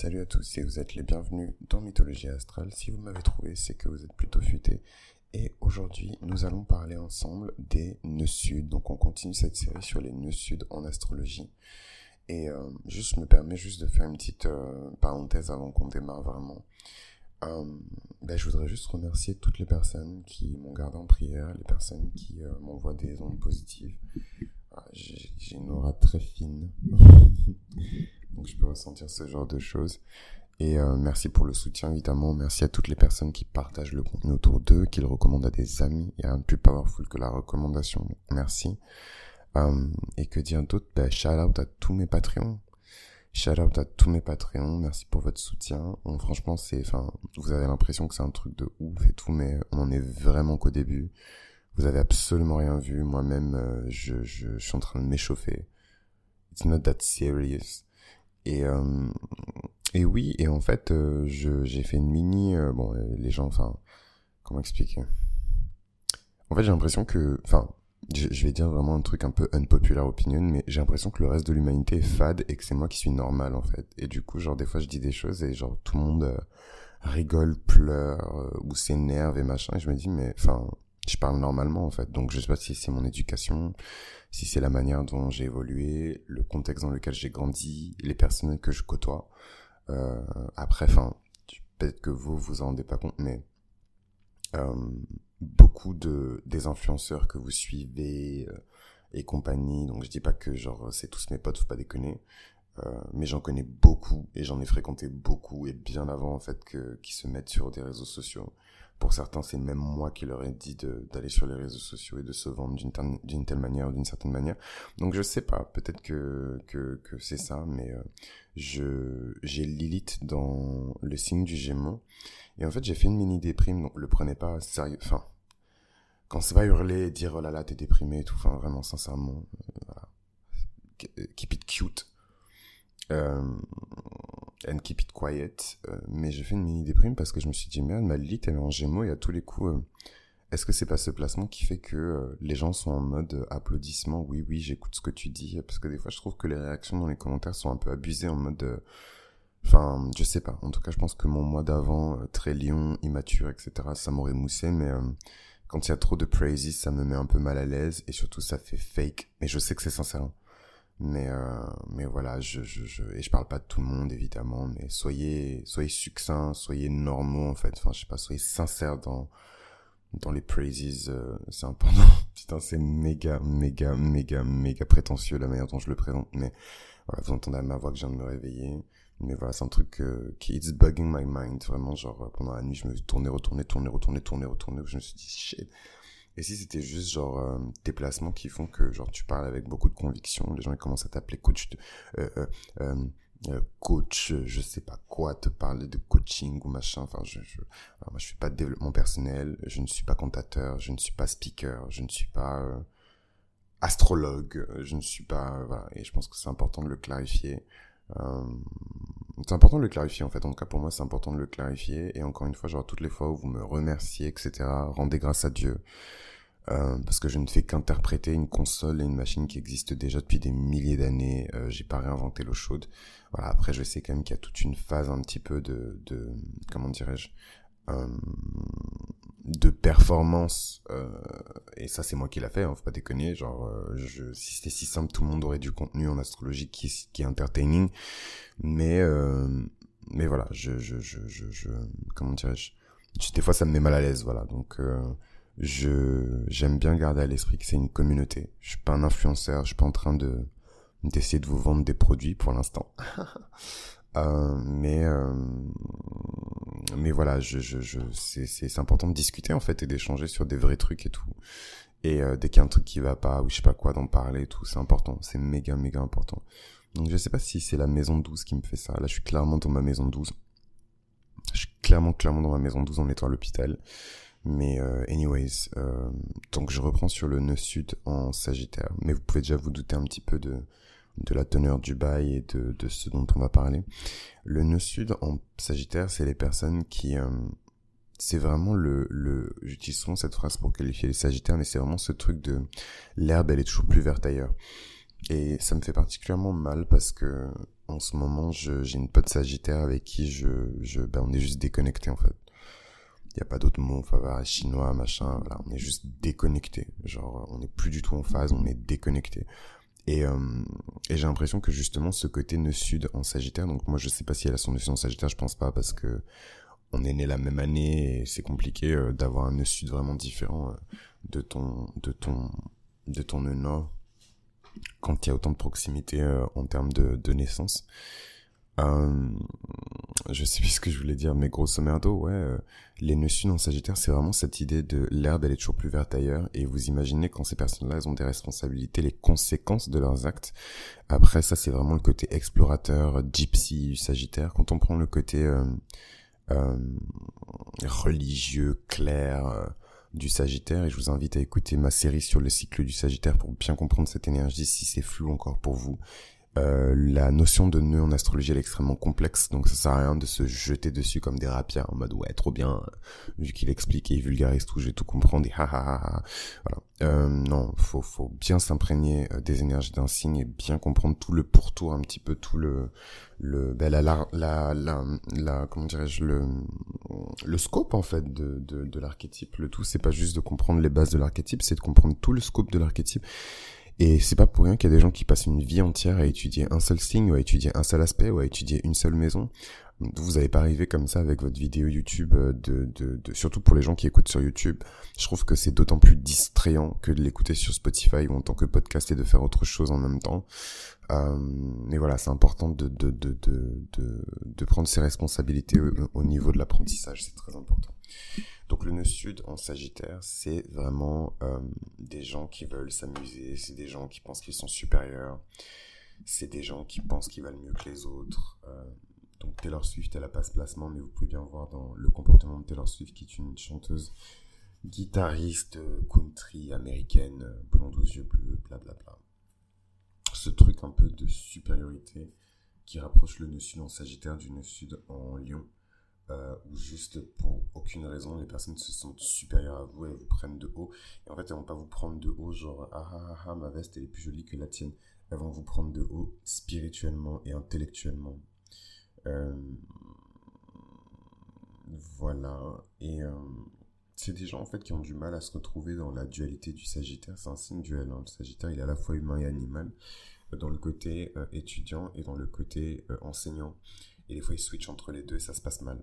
Salut à tous et vous êtes les bienvenus dans Mythologie Astrale. Si vous m'avez trouvé, c'est que vous êtes plutôt futé. Et aujourd'hui, nous allons parler ensemble des nœuds sud. Donc on continue cette série sur les nœuds sud en astrologie. Et euh, juste, je me permets juste de faire une petite euh, parenthèse avant qu'on démarre vraiment. Euh, ben, je voudrais juste remercier toutes les personnes qui m'ont gardé en prière, les personnes qui m'envoient des ondes positives. Ah, J'ai une aura très fine. Donc je peux ressentir ce genre de choses. Et euh, merci pour le soutien, évidemment. Merci à toutes les personnes qui partagent le contenu autour d'eux, qui le recommandent à des amis. Il y a de plus powerful que la recommandation. Merci. Euh, et que dire d'autre? Ben, Shout out à tous mes Patreons. Shout out à tous mes Patreons. Merci pour votre soutien. Franchement, c'est, enfin, vous avez l'impression que c'est un truc de ouf et tout, mais on en est vraiment qu'au début. Vous avez absolument rien vu. Moi-même, euh, je, je, je suis en train de m'échauffer. It's not that serious. Et, et oui, et en fait, j'ai fait une mini... bon, les gens, enfin... Comment expliquer? En fait, j'ai l'impression que... Enfin, je, vais dire vraiment un truc un peu unpopular opinion, mais j'ai l'impression que le reste de l'humanité est fade et que c'est moi qui suis normal, en fait. Et du coup, genre, des fois, je dis des choses et genre, tout le monde rigole, pleure, ou s'énerve et machin. Et je me dis, mais... Enfin, je parle normalement, en fait. Donc, je sais pas si c'est mon éducation, si c'est la manière dont j'ai évolué, le contexte dans lequel j'ai grandi, les personnes que je côtoie. Euh, après, enfin, peut-être que vous vous en rendez pas compte, mais euh, beaucoup de des influenceurs que vous suivez euh, et compagnie, donc je dis pas que genre c'est tous mes potes, faut pas déconner, mais j'en connais beaucoup et j'en ai fréquenté beaucoup et bien avant en fait que qui se mettent sur des réseaux sociaux. Pour certains, c'est même moi qui leur ai dit d'aller sur les réseaux sociaux et de se vendre d'une telle, manière d'une certaine manière. Donc je sais pas, peut-être que, que, que c'est ça, mais euh, je j'ai Lilith dans le signe du Gémeaux. Et en fait, j'ai fait une mini déprime, donc le prenez pas sérieux. Enfin, quand c'est pas hurler et dire oh là là, t'es déprimé et tout, enfin vraiment, sincèrement, euh, voilà. Keep it cute. Euh, and keep it quiet. Euh, mais j'ai fait une mini déprime parce que je me suis dit, merde, ma Lilith, elle est en gémeaux et à tous les coups, euh, est-ce que c'est pas ce placement qui fait que euh, les gens sont en mode applaudissement? Oui, oui, j'écoute ce que tu dis. Parce que des fois, je trouve que les réactions dans les commentaires sont un peu abusées en mode. Enfin, je sais pas. En tout cas, je pense que mon mois d'avant, très lion, immature, etc., ça m'aurait moussé. Mais quand il y a trop de praises, ça me met un peu mal à l'aise. Et surtout, ça fait fake. Mais je sais que c'est sincère. hein. Mais euh, mais voilà, je, je, je et je parle pas de tout le monde évidemment, mais soyez soyez succincts, soyez normaux en fait. Enfin, je sais pas, soyez sincères dans dans les praises, euh, c'est important. Putain, c'est méga méga méga méga prétentieux la manière dont je le présente, mais voilà, vous entendez à ma voix que je viens de me réveiller. Mais voilà, c'est un truc euh, qui it's bugging my mind vraiment genre euh, pendant la nuit, je me suis tourné, retourné, tourné, retourné, tourné, retourné, je me suis dit shit. Et si c'était juste genre euh, tes placements qui font que genre tu parles avec beaucoup de conviction, les gens ils commencent à t'appeler coach, euh, euh, euh, euh, coach, je sais pas quoi, te parler de coaching ou machin. Enfin, je, je, moi je suis pas de développement personnel, je ne suis pas cantateur, je ne suis pas speaker, je ne suis pas euh, astrologue, je ne suis pas voilà. Et je pense que c'est important de le clarifier. Euh, c'est important de le clarifier en fait. En tout cas pour moi c'est important de le clarifier. Et encore une fois, genre toutes les fois où vous me remerciez, etc. Rendez grâce à Dieu. Euh, parce que je ne fais qu'interpréter une console et une machine qui existe déjà depuis des milliers d'années. Euh, j'ai pas réinventé l'eau chaude. Voilà. Après, je sais quand même qu'il y a toute une phase un petit peu de, de comment dirais-je, euh, de performance. Euh, et ça, c'est moi qui l'a fait. Hein, faut pas déconner. Genre, euh, je, si c'était si simple, tout le monde aurait du contenu en astrologie qui, qui est entertaining. Mais, euh, mais voilà, je, je, je, je, je comment dirais-je, des fois, ça me met mal à l'aise. Voilà. Donc euh, je j'aime bien garder à l'esprit que c'est une communauté. Je suis pas un influenceur, je suis pas en train de d'essayer de vous vendre des produits pour l'instant. Euh, mais euh, mais voilà, c'est important de discuter en fait et d'échanger sur des vrais trucs et tout. Et euh, dès qu'il y a un truc qui va pas ou je sais pas quoi d'en parler et tout, c'est important, c'est méga méga important. Donc je sais pas si c'est la maison 12 qui me fait ça. Là, je suis clairement dans ma maison 12. Je suis clairement clairement dans ma maison 12 en étant à l'hôpital. Mais euh, anyways, euh, donc je reprends sur le nœud sud en Sagittaire. Mais vous pouvez déjà vous douter un petit peu de, de la teneur du bail et de, de ce dont on va parler. Le nœud sud en Sagittaire, c'est les personnes qui... euh, c'est vraiment le... le J'utilise souvent cette phrase pour qualifier les Sagittaires, mais c'est vraiment ce truc de... L'herbe, elle est toujours plus verte ailleurs. Et ça me fait particulièrement mal parce que en ce moment, j'ai une pote sagittaire avec qui je, je ben, on est juste déconnecté en fait. Il n'y a pas d'autre mot, enfin, chinois, machin, voilà, on est juste déconnecté. Genre, on n'est plus du tout en phase, on est déconnecté. Et, euh, et j'ai l'impression que justement ce côté nœud sud en Sagittaire, donc moi je sais pas si elle a son nœud sud en Sagittaire, je pense pas parce que on est né la même année et c'est compliqué euh, d'avoir un nœud sud vraiment différent euh, de ton de ton de ton nœud nord quand il y a autant de proximité en termes de, de naissance. Euh, je sais plus ce que je voulais dire, mais grosso merdo, ouais, euh, les nœuds sud en Sagittaire, c'est vraiment cette idée de l'herbe, elle est toujours plus verte ailleurs, et vous imaginez quand ces personnes-là, elles ont des responsabilités, les conséquences de leurs actes. Après, ça, c'est vraiment le côté explorateur, gypsy Sagittaire. Quand on prend le côté euh, religieux, clair du Sagittaire, et je vous invite à écouter ma série sur le cycle du Sagittaire pour bien comprendre cette énergie, si c'est flou encore pour vous euh, la notion de nœud en astrologie elle est extrêmement complexe, donc ça sert à rien de se jeter dessus comme des rapières en mode ouais trop bien, vu qu'il explique et il vulgarise tout, je vais tout comprendre et ha ha ha, Voilà. Euh, non, faut faut bien s'imprégner euh, des énergies d'un signe et bien comprendre tout le pourtour, un petit peu tout le le ben, la, la la la comment dirais-je le le scope en fait de de, de l'archétype. Le tout c'est pas juste de comprendre les bases de l'archétype, c'est de comprendre tout le scope de l'archétype et c'est pas pour rien qu'il y a des gens qui passent une vie entière à étudier un seul signe, ou à étudier un seul aspect, ou à étudier une seule maison. Vous n'allez pas arriver comme ça avec votre vidéo YouTube, euh, de, de, de, surtout pour les gens qui écoutent sur YouTube. Je trouve que c'est d'autant plus distrayant que de l'écouter sur Spotify ou en tant que podcast et de faire autre chose en même temps. Euh, mais voilà, c'est important de, de, de, de, de, prendre ses responsabilités au niveau de l'apprentissage, c'est très important. Donc le nœud sud en Sagittaire, c'est vraiment euh, des gens qui veulent s'amuser, c'est des gens qui pensent qu'ils sont supérieurs, c'est des gens qui pensent qu'ils valent mieux que les autres. Euh, donc Taylor Swift, elle a pas ce placement, mais vous pouvez bien voir dans le comportement de Taylor Swift, qui est une chanteuse guitariste country américaine, blonde aux yeux bleus, blablabla. Ce truc un peu de supériorité qui rapproche le nœud sud en Sagittaire du nœud sud en Lion euh, ou juste pour aucune raison, les personnes se sentent supérieures à vous et vous prennent de haut. Et en fait, elles vont pas vous prendre de haut, genre, ah ah ah, ah ma veste, elle est plus jolie que la tienne. Elles vont vous prendre de haut spirituellement et intellectuellement. Euh, voilà. Et euh, c'est des gens, en fait, qui ont du mal à se retrouver dans la dualité du Sagittaire. C'est un signe duel. Hein. Le Sagittaire, il est à la fois humain et animal, dans le côté étudiant et dans le côté enseignant. Et des fois, ils switchent entre les deux et ça se passe mal.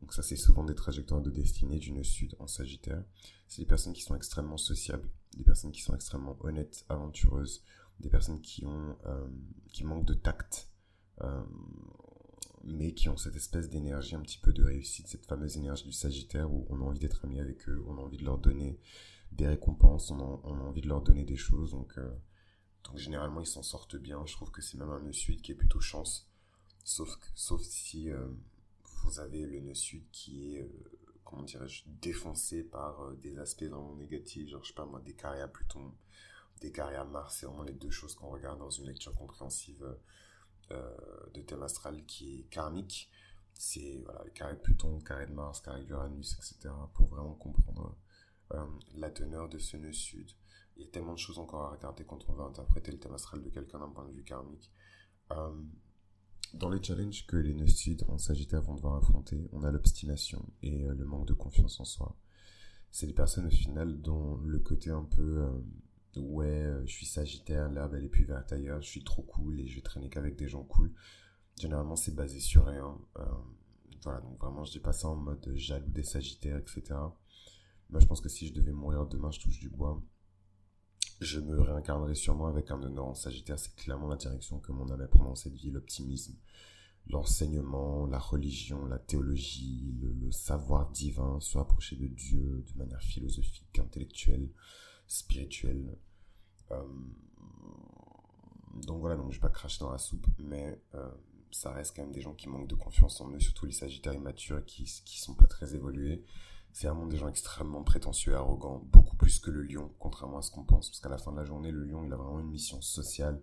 Donc ça, c'est souvent des trajectoires de destinée du nœud sud en Sagittaire. C'est des personnes qui sont extrêmement sociables, des personnes qui sont extrêmement honnêtes, aventureuses, des personnes qui ont, euh, qui manquent de tact, euh, mais qui ont cette espèce d'énergie un petit peu de réussite, cette fameuse énergie du Sagittaire où on a envie d'être ami avec eux, on a envie de leur donner des récompenses, on a, envie de leur donner des choses. Donc, euh, donc généralement, ils s'en sortent bien. Je trouve que c'est même un nœud sud qui est plutôt chance. Sauf, sauf si vous avez le nœud sud qui est, euh, comment dirais-je, défoncé par euh, des aspects vraiment négatifs, genre, je sais pas moi, des carrés à Pluton, des carrés à Mars, c'est vraiment les deux choses qu'on regarde dans une lecture compréhensive euh, de thème astral qui est karmique. C'est, voilà, les carrés de Pluton, carré de Mars, carré d'Uranus, etc., pour vraiment comprendre la teneur de ce nœud sud. Il y a tellement de choses encore à regarder quand on va interpréter le thème astral de quelqu'un d'un point de vue karmique dans les challenges que les nœuds en Sagittaire vont devoir affronter, on a l'obstination et euh, le manque de confiance en soi. C'est des personnes au final dont le côté un peu euh, ouais, euh, je suis Sagittaire, l'herbe elle est plus verte ailleurs, je suis trop cool et je vais traîner qu'avec des gens cool. Généralement c'est basé sur rien. voilà, donc vraiment je dis pas ça en mode jaloux des Sagittaires, etc. Moi je pense que si je devais mourir demain, je touche du bois je me réincarnerai sûrement avec un honneur en Sagittaire. C'est clairement la direction que mon âme a dans cette vie, l'optimisme, l'enseignement, la religion, la théologie, le, savoir divin, se rapprocher de Dieu de manière philosophique, intellectuelle, spirituelle. Euh, donc voilà, donc je vais pas cracher dans la soupe, mais euh, ça reste quand même des gens qui manquent de confiance en eux, surtout les Sagittaires immatures qui, qui sont pas très évolués c'est vraiment des gens extrêmement prétentieux et arrogants, beaucoup plus que le lion, contrairement à ce qu'on pense, parce qu'à la fin de la journée, le lion, il a vraiment une mission sociale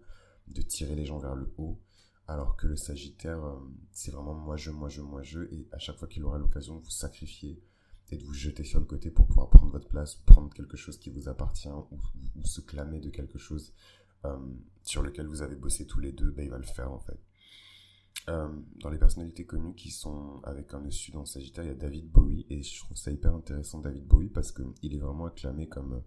de tirer les gens vers le haut, alors que le sagittaire, euh, c'est vraiment moi je, moi je, moi je, et à chaque fois qu'il aura l'occasion de vous sacrifier et de vous jeter sur le côté pour pouvoir prendre votre place, prendre quelque chose qui vous appartient, ou, se clamer de quelque chose euh, sur lequel vous avez bossé tous les deux, ben, il va le faire en fait. Euh, dans les personnalités connues qui sont avec un sud en Sagittaire, il y a David Bowie et je trouve ça hyper intéressant David Bowie parce que il est vraiment acclamé comme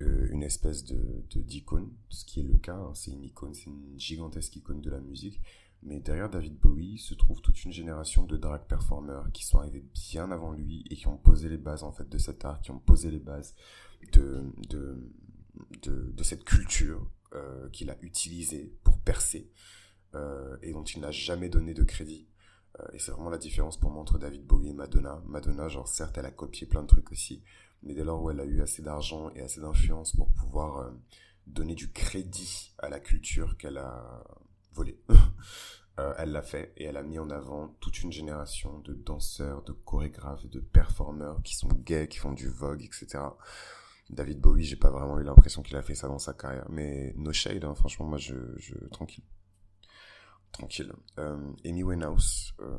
euh, une espèce de d'icône, ce qui est le cas. Hein. c'est une icône, c'est une gigantesque icône de la musique. Mais derrière David Bowie se trouve toute une génération de drag performers qui sont arrivés bien avant lui et qui ont posé les bases en fait de cet art, qui ont posé les bases de de de, cette culture euh, qu'il a utilisée pour percer euh, et dont il n'a jamais donné de crédit. Euh, et c'est vraiment la différence pour moi entre David Bowie et Madonna. Madonna, genre certes, elle a copié plein de trucs aussi, mais dès lors où elle a eu assez d'argent et assez d'influence pour pouvoir donner du crédit à la culture qu'elle a volée, elle l'a fait et elle a mis en avant toute une génération de danseurs, de chorégraphes, de performeurs qui sont gays, qui font du vogue, etc. David Bowie, j'ai pas vraiment eu l'impression qu'il a fait ça dans sa carrière, mais no shade, hein, franchement, moi je, tranquille tranquille. Euh, Amy Winehouse, euh,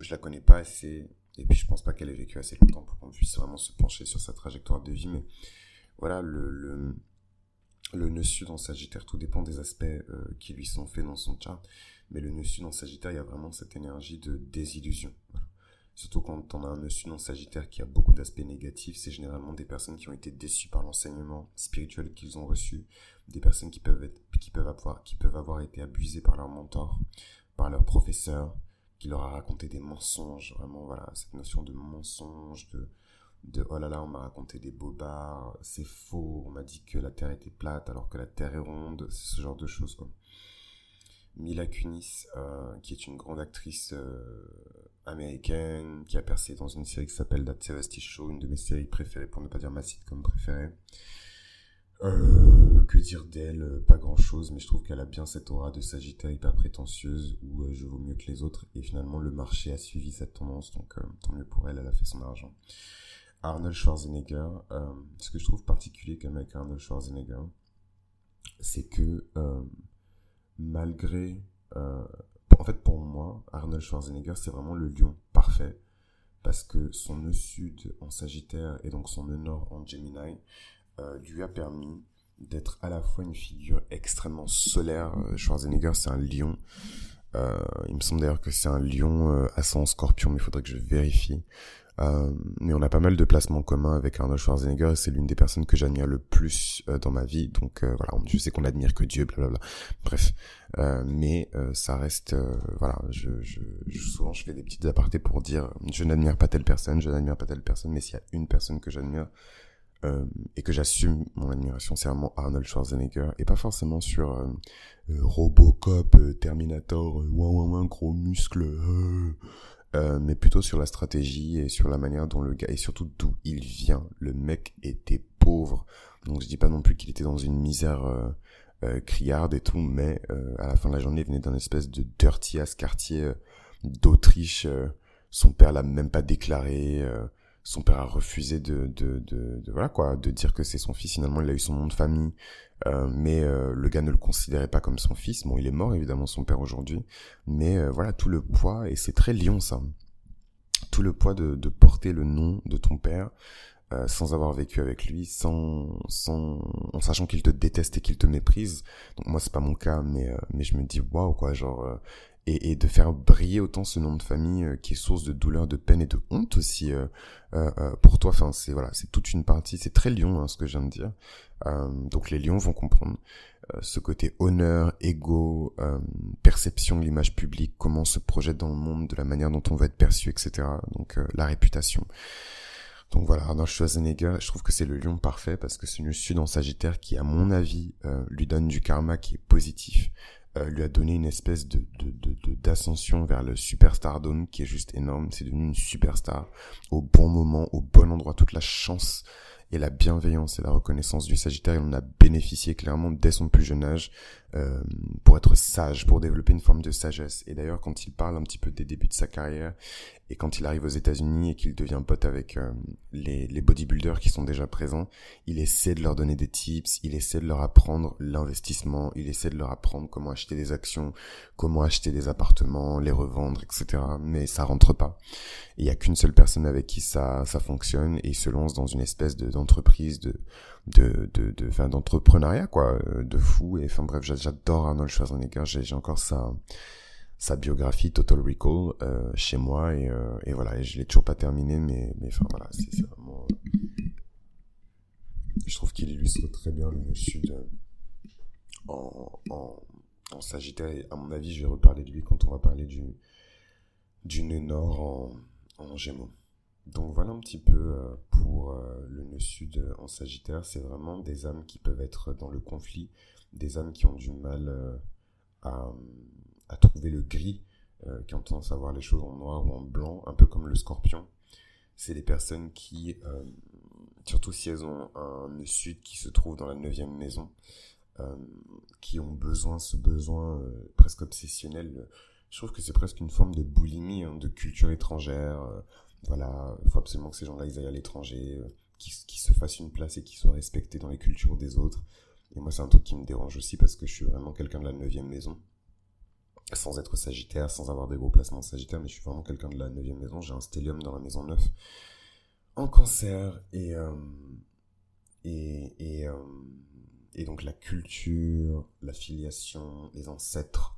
je la connais pas assez, et puis je pense pas qu'elle ait vécu assez longtemps pour qu'on puisse vraiment se pencher sur sa trajectoire de vie, mais voilà, le, le nœud sud en Sagittaire, tout dépend des aspects euh, qui lui sont faits dans son chart, mais le nœud sud en Sagittaire, il y a vraiment cette énergie de désillusion. Surtout quand on a un nœud sud en Sagittaire qui a beaucoup d'aspects négatifs, c'est généralement des personnes qui ont été déçues par l'enseignement spirituel qu'ils ont reçu, des personnes qui peuvent être, qui peuvent avoir, qui peuvent avoir été abusées par leur mentor, par leur professeur, qui leur a raconté des mensonges, vraiment, voilà, cette notion de mensonge, de, de oh là là, on m'a raconté des bobards, c'est faux, on m'a dit que la Terre était plate alors que la Terre est ronde, c'est ce genre de choses, quoi. Mila Kunis, euh, qui est une grande actrice euh, américaine, qui a percé dans une série qui s'appelle That 70 Show, une de mes séries préférées, pour ne pas dire ma sitcom préférée. Euh, que dire d'elle Pas grand chose, mais je trouve qu'elle a bien cette aura de Sagittaire hyper prétentieuse où je vaux mieux que les autres. Et finalement, le marché a suivi cette tendance, donc tant mieux pour elle, elle a fait son argent. Arnold Schwarzenegger, ce que je trouve particulier quand même avec Arnold Schwarzenegger, c'est que malgré... Euh, en fait, pour moi, Arnold Schwarzenegger, c'est vraiment le lion parfait. Parce que son nœud sud en Sagittaire et donc son nœud nord en Gemini euh, lui a permis d'être à la fois une figure extrêmement solaire. Euh, Schwarzenegger, c'est un lion. il me semble d'ailleurs que c'est un lion ascendant scorpion, mais il faudrait que je vérifie. Euh, mais on a pas mal de placements communs avec Arnold Schwarzenegger et c'est l'une des personnes que j'admire le plus euh, dans ma vie. Donc euh, voilà, je sais qu'on admire que Dieu, blablabla. Bref, mais ça reste, voilà, je, je, souvent je fais des petites apartés pour dire je n'admire pas telle personne, je n'admire pas telle personne, mais s'il y a une personne que j'admire et que j'assume mon admiration, c'est vraiment Arnold Schwarzenegger et pas forcément sur Robocop, Terminator, ouin ouin, gros muscles. Euh, mais plutôt sur la stratégie et sur la manière dont le gars, et surtout d'où il vient. Le mec était pauvre, donc je dis pas non plus qu'il était dans une misère euh, euh criarde et tout, mais euh, à la fin de la journée, il venait d'un espèce de dirty ass quartier d'Autriche. son père l'a même pas déclaré son père a refusé de, de, de, voilà quoi, de dire que c'est son fils. Finalement, il a eu son nom de famille, euh, mais euh, le gars ne le considérait pas comme son fils. Bon, il est mort évidemment son père aujourd'hui, mais euh, voilà tout le poids et c'est très lion ça. Tout le poids de, de porter le nom de ton père sans avoir vécu avec lui, sans, sans, en sachant qu'il te déteste et qu'il te méprise. Donc moi c'est pas mon cas, mais mais je me dis waouh quoi, genre et, et, de faire briller autant ce nom de famille euh, qui est source de douleur, de peine et de honte aussi euh, euh, euh pour toi. Enfin, c'est voilà, c'est toute une partie. C'est très lion hein, ce que je viens de dire. donc les lions vont comprendre ce côté honneur, ego, perception de l'image publique, comment on se projette dans le monde, de la manière dont on va être perçu, etc. Donc la réputation. Donc voilà, Arnold Schwarzenegger, je trouve que c'est le lion parfait parce que c'est une sud en Sagittaire qui, à mon avis, lui donne du karma qui est positif. Euh, lui a donné une espèce de d'ascension vers le superstardom qui est juste énorme. C'est devenu une superstar au bon moment, au bon endroit, toute la chance et la bienveillance et la reconnaissance du Sagittaire, il en a bénéficié clairement dès son plus jeune âge euh, pour être sage, pour développer une forme de sagesse. Et d'ailleurs, quand il parle un petit peu des débuts de sa carrière et quand il arrive aux États-Unis et qu'il devient pote avec euh, les, bodybuilders qui sont déjà présents, il essaie de leur donner des tips, il essaie de leur apprendre l'investissement, il essaie de leur apprendre comment acheter des actions, comment acheter des appartements, les revendre, etc. Mais ça rentre pas. Il y a qu'une seule personne avec qui ça ça fonctionne et il se lance dans une espèce de d'entreprise de de de de enfin d'entrepreneuriat quoi, euh, de fou. Et enfin bref, j'adore Arnold Schwarzenegger, j'ai encore ça sa biographie Total Recall chez moi. Et, et, voilà. Et je l'ai toujours pas terminé mais mais enfin voilà je trouve qu'il illustre très bien le sud en, en, en Sagittaire. À mon avis je vais reparler de lui quand on va parler du du nord en, en Gémeaux donc voilà un petit peu euh, pour euh, le nœud sud en Sagittaire. C'est vraiment des âmes qui peuvent être dans le conflit, des âmes qui ont du mal euh, à, trouver le gris, qui ont tendance à voir les choses en noir ou en blanc, un peu comme le scorpion. C'est des personnes qui, surtout si elles ont un nœud sud qui se trouve dans la neuvième maison, qui ont besoin, ce besoin presque obsessionnel. Je trouve que c'est presque une forme de boulimie, hein, de culture étrangère voilà, il faut absolument que ces gens-là aillent à l'étranger, euh, qu'ils se fassent une place et qu'ils soient respectés dans les cultures des autres. Et moi, c'est un truc qui me dérange aussi parce que je suis vraiment quelqu'un de la neuvième maison. Sans être sagittaire, sans avoir des gros placements sagittaires, mais je suis vraiment quelqu'un de la neuvième maison. J'ai un stellium dans la maison 9 en cancer et, euh, et, et, euh, et donc la culture, la filiation, les ancêtres,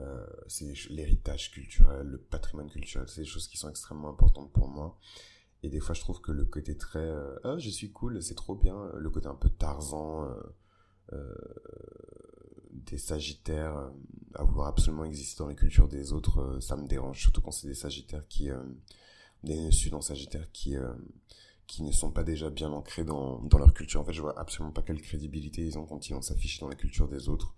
euh, c'est l'héritage culturel, le patrimoine culturel, c'est des choses qui sont extrêmement importantes pour moi. Et des fois, je trouve que le côté très euh, ah je suis cool, c'est trop bien, le côté un peu Tarzan euh, euh des Sagittaires à vouloir absolument exister dans les cultures des autres, ça me dérange, surtout quand c'est des Sagittaires qui des Sud en Sagittaire qui qui ne sont pas déjà bien ancrés dans, dans leur culture. En fait, je vois absolument pas quelle crédibilité ils ont quand ils vont s'afficher dans la culture des autres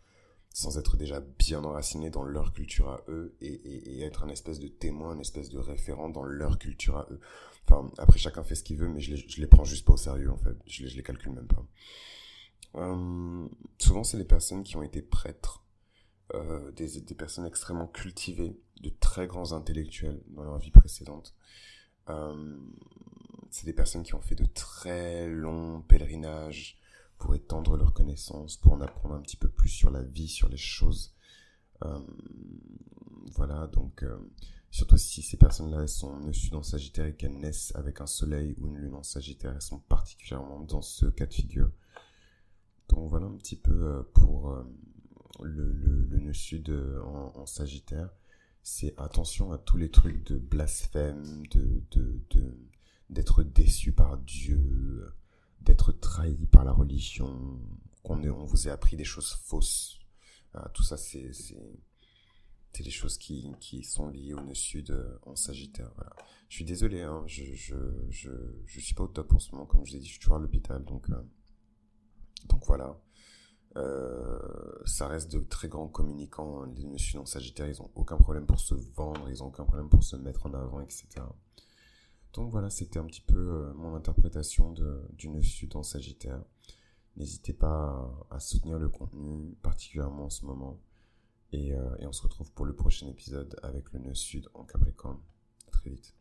sans être déjà bien enraciné dans leur culture à eux et, être un espèce de témoin, un espèce de référent dans leur culture à eux. Enfin, après chacun fait ce qu'il veut, mais je les, les prends juste pas au sérieux en fait. Je les, les calcule même pas. Euh, souvent, c'est les personnes qui ont été prêtres, euh, des, des personnes extrêmement cultivées, de très grands intellectuels dans leur vie précédente. Euh, c'est des personnes qui ont fait de très longs pèlerinages, pour étendre leurs connaissances, pour en apprendre un petit peu plus sur la vie, sur les choses. Euh, voilà, donc euh, surtout si ces personnes-là sont nées dans Sagittaire et qu'elles naissent avec un soleil ou une lune en Sagittaire, elles sont particulièrement dans ce cas de figure. Donc voilà un petit peu euh, pour le, nœud sud en, en Sagittaire. C'est attention à tous les trucs de blasphème, de d'être déçu par Dieu, d'être trahi par la religion, qu'on on vous ait appris des choses fausses. Euh, tout ça, c'est c'est des choses qui, qui sont liées au nœud sud en Sagittaire. Je suis désolé, hein, je, je, je, je suis pas au top en ce moment, comme je l'ai dit, je suis toujours à l'hôpital, donc euh, donc voilà. Euh, ça reste de très grands communicants. Les nœuds sud en Sagittaire, ils ont aucun problème pour se vendre, ils ont aucun problème pour se mettre en avant, etc. Donc voilà, c'était un petit peu euh, mon interprétation de, du nœud sud en Sagittaire. N'hésitez pas à, soutenir le contenu, particulièrement en ce moment. Et, euh, et on se retrouve pour le prochain épisode avec le nœud sud en Capricorne. À très vite.